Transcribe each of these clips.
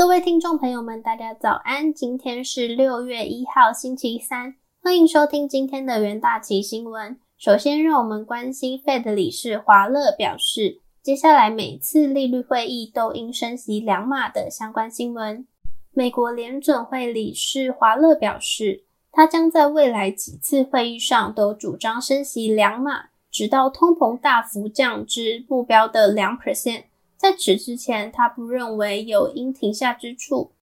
各位听众朋友们，大家早安！今天是六月一号，星期三，欢迎收听今天的元大旗新闻。首先，让我们关心 Fed 理事华勒表示，接下来每次利率会议都应升息两码的相关新闻。美国联准会理事华勒表示，他将在未来几次会议上都主张升息两码，直到通膨大幅降至目标的两 percent。在此之前，他不认为有应停下之处。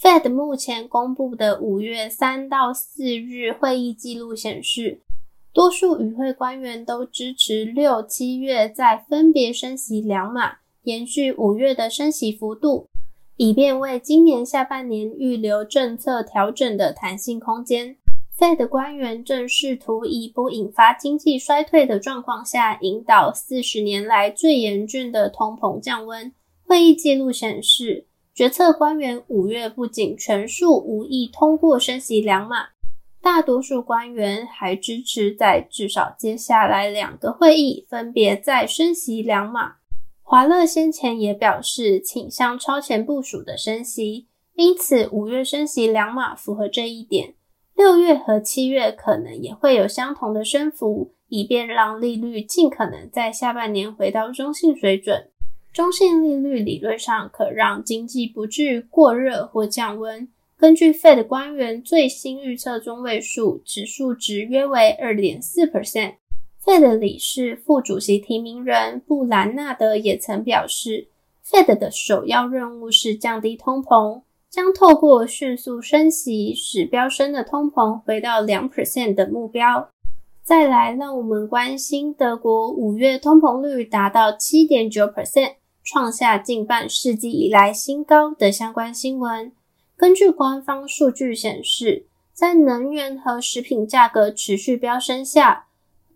Fed 目前公布的五月三到四日会议记录显示，多数与会官员都支持六七月再分别升息两码，延续五月的升息幅度，以便为今年下半年预留政策调整的弹性空间。Fed 官员正试图以不引发经济衰退的状况下，引导四十年来最严峻的通膨降温。会议记录显示，决策官员五月不仅全数无意通过升息两码，大多数官员还支持在至少接下来两个会议分别再升息两码。华勒先前也表示倾向超前部署的升息，因此五月升息两码符合这一点。六月和七月可能也会有相同的升幅，以便让利率尽可能在下半年回到中性水准。中性利率理论上可让经济不至于过热或降温。根据 Fed 官员最新预测中位数指数值约为二点四 percent。Fed 理事、副主席提名人布兰纳德也曾表示，Fed 的首要任务是降低通膨。将透过迅速升息，使飙升的通膨回到两 percent 的目标。再来，让我们关心德国五月通膨率达到七点九 percent，创下近半世纪以来新高的相关新闻。根据官方数据显示，在能源和食品价格持续飙升下，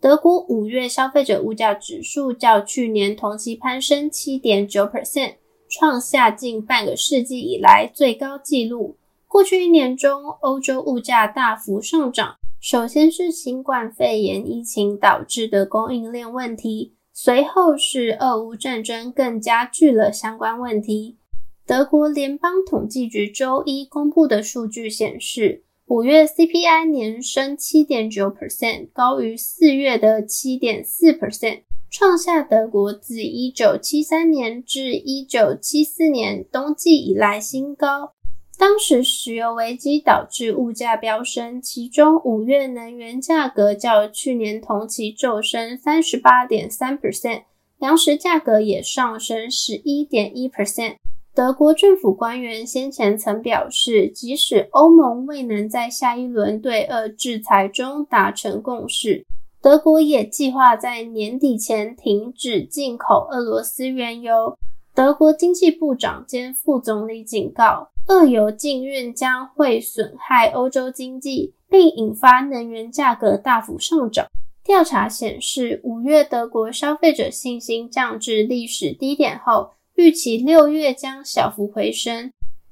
德国五月消费者物价指数较去年同期攀升七点九 percent。创下近半个世纪以来最高纪录。过去一年中，欧洲物价大幅上涨，首先是新冠肺炎疫情导致的供应链问题，随后是俄乌战争更加剧了相关问题。德国联邦统计局周一公布的数据显示，五月 CPI 年升七点九 percent，高于四月的七点四 percent。创下德国自一九七三年至一九七四年冬季以来新高。当时石油危机导致物价飙升，其中五月能源价格较去年同期骤升三十八点三 percent，粮食价格也上升十一点一 percent。德国政府官员先前曾表示，即使欧盟未能在下一轮对俄制裁中达成共识。德国也计划在年底前停止进口俄罗斯原油。德国经济部长兼副总理警告，俄油禁运将会损害欧洲经济，并引发能源价格大幅上涨。调查显示，五月德国消费者信心降至历史低点后，预期六月将小幅回升。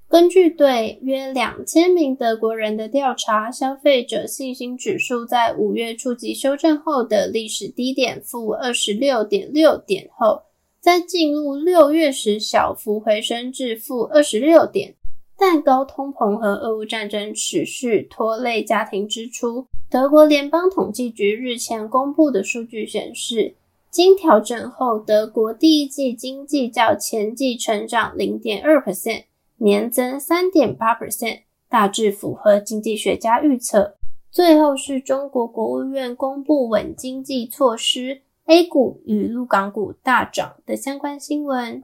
根据对约两千名德国人的调查，消费者信心指数在五月初及修正后的历史低点负二十六点六点后，在进入六月时小幅回升至负二十六点。但高通膨和俄乌战争持续拖累家庭支出。德国联邦统计局日前公布的数据显示，经调整后，德国第一季经济较前季成长零点二 percent。年增三点八 percent，大致符合经济学家预测。最后是中国国务院公布稳经济措施，A 股与陆港股大涨的相关新闻。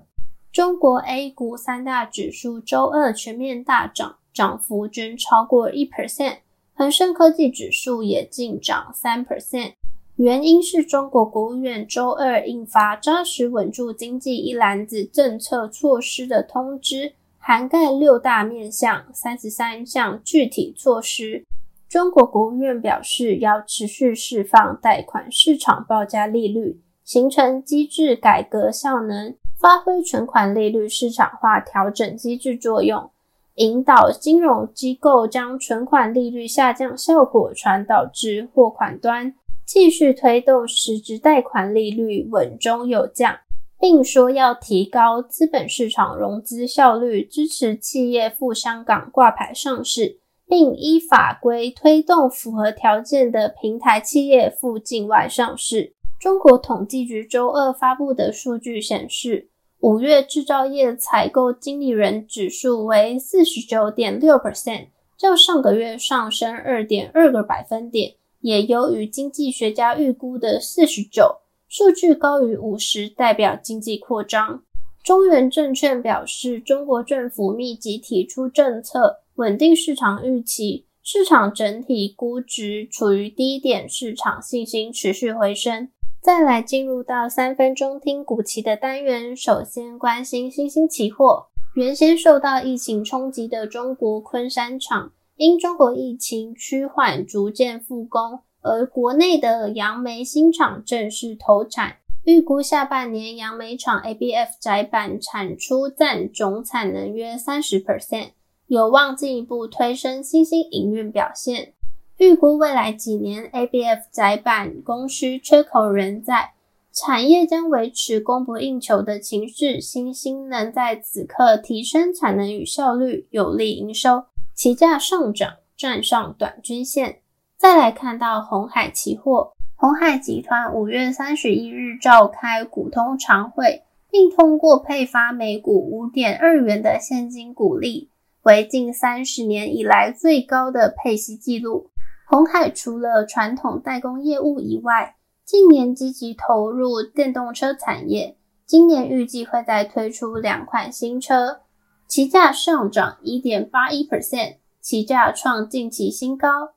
中国 A 股三大指数周二全面大涨，涨幅均超过一 percent，恒生科技指数也净涨三 percent。原因是中国国务院周二印发扎实稳住经济一篮子政策措施的通知。涵盖六大面向、三十三项具体措施。中国国务院表示，要持续释放贷款市场报价利率，形成机制改革效能，发挥存款利率市场化调整机制作用，引导金融机构将存款利率下降效果传导至货款端，继续推动实质贷款利率稳中有降。并说要提高资本市场融资效率，支持企业赴香港挂牌上市，并依法规推动符合条件的平台企业赴境外上市。中国统计局周二发布的数据显示，五月制造业采购经理人指数为四十九点六 percent，较上个月上升二点二个百分点，也优于经济学家预估的四十九。数据高于五十，代表经济扩张。中原证券表示，中国政府密集提出政策，稳定市场预期，市场整体估值处于低点，市场信心持续回升。再来进入到三分钟听股期的单元，首先关心新兴期货。原先受到疫情冲击的中国昆山厂，因中国疫情趋缓，逐渐复工。而国内的杨梅新厂正式投产，预估下半年杨梅厂 ABF 窄板产出占总产能约三十 percent，有望进一步推升新兴营运表现。预估未来几年 ABF 窄板供需缺口仍在，产业将维持供不应求的情势。新兴能在此刻提升产能与效率，有利营收，期价上涨，站上短均线。再来看到红海期货，红海集团五月三十一日召开股东常会，并通过配发每股五点二元的现金股利，为近三十年以来最高的配息记录。红海除了传统代工业务以外，近年积极投入电动车产业，今年预计会再推出两款新车，期价上涨一点八一 percent，期价创近期新高。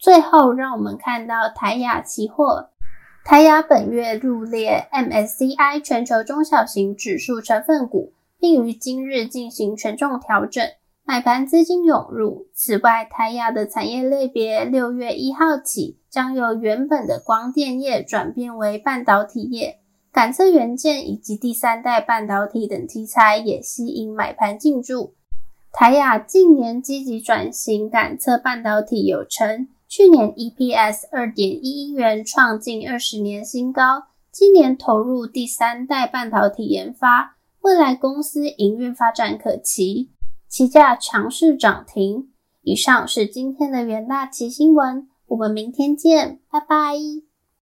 最后，让我们看到台亚期货，台亚本月入列 MSCI 全球中小型指数成分股，并于今日进行权重调整，买盘资金涌入。此外，台亚的产业类别六月一号起将由原本的光电业转变为半导体业，感测元件以及第三代半导体等题材也吸引买盘进驻。台亚近年积极转型感测半导体有成。去年 EPS 二点一一元，创近二十年新高。今年投入第三代半导体研发，未来公司营运发展可期，期价强势涨停。以上是今天的元大旗新闻，我们明天见，拜拜。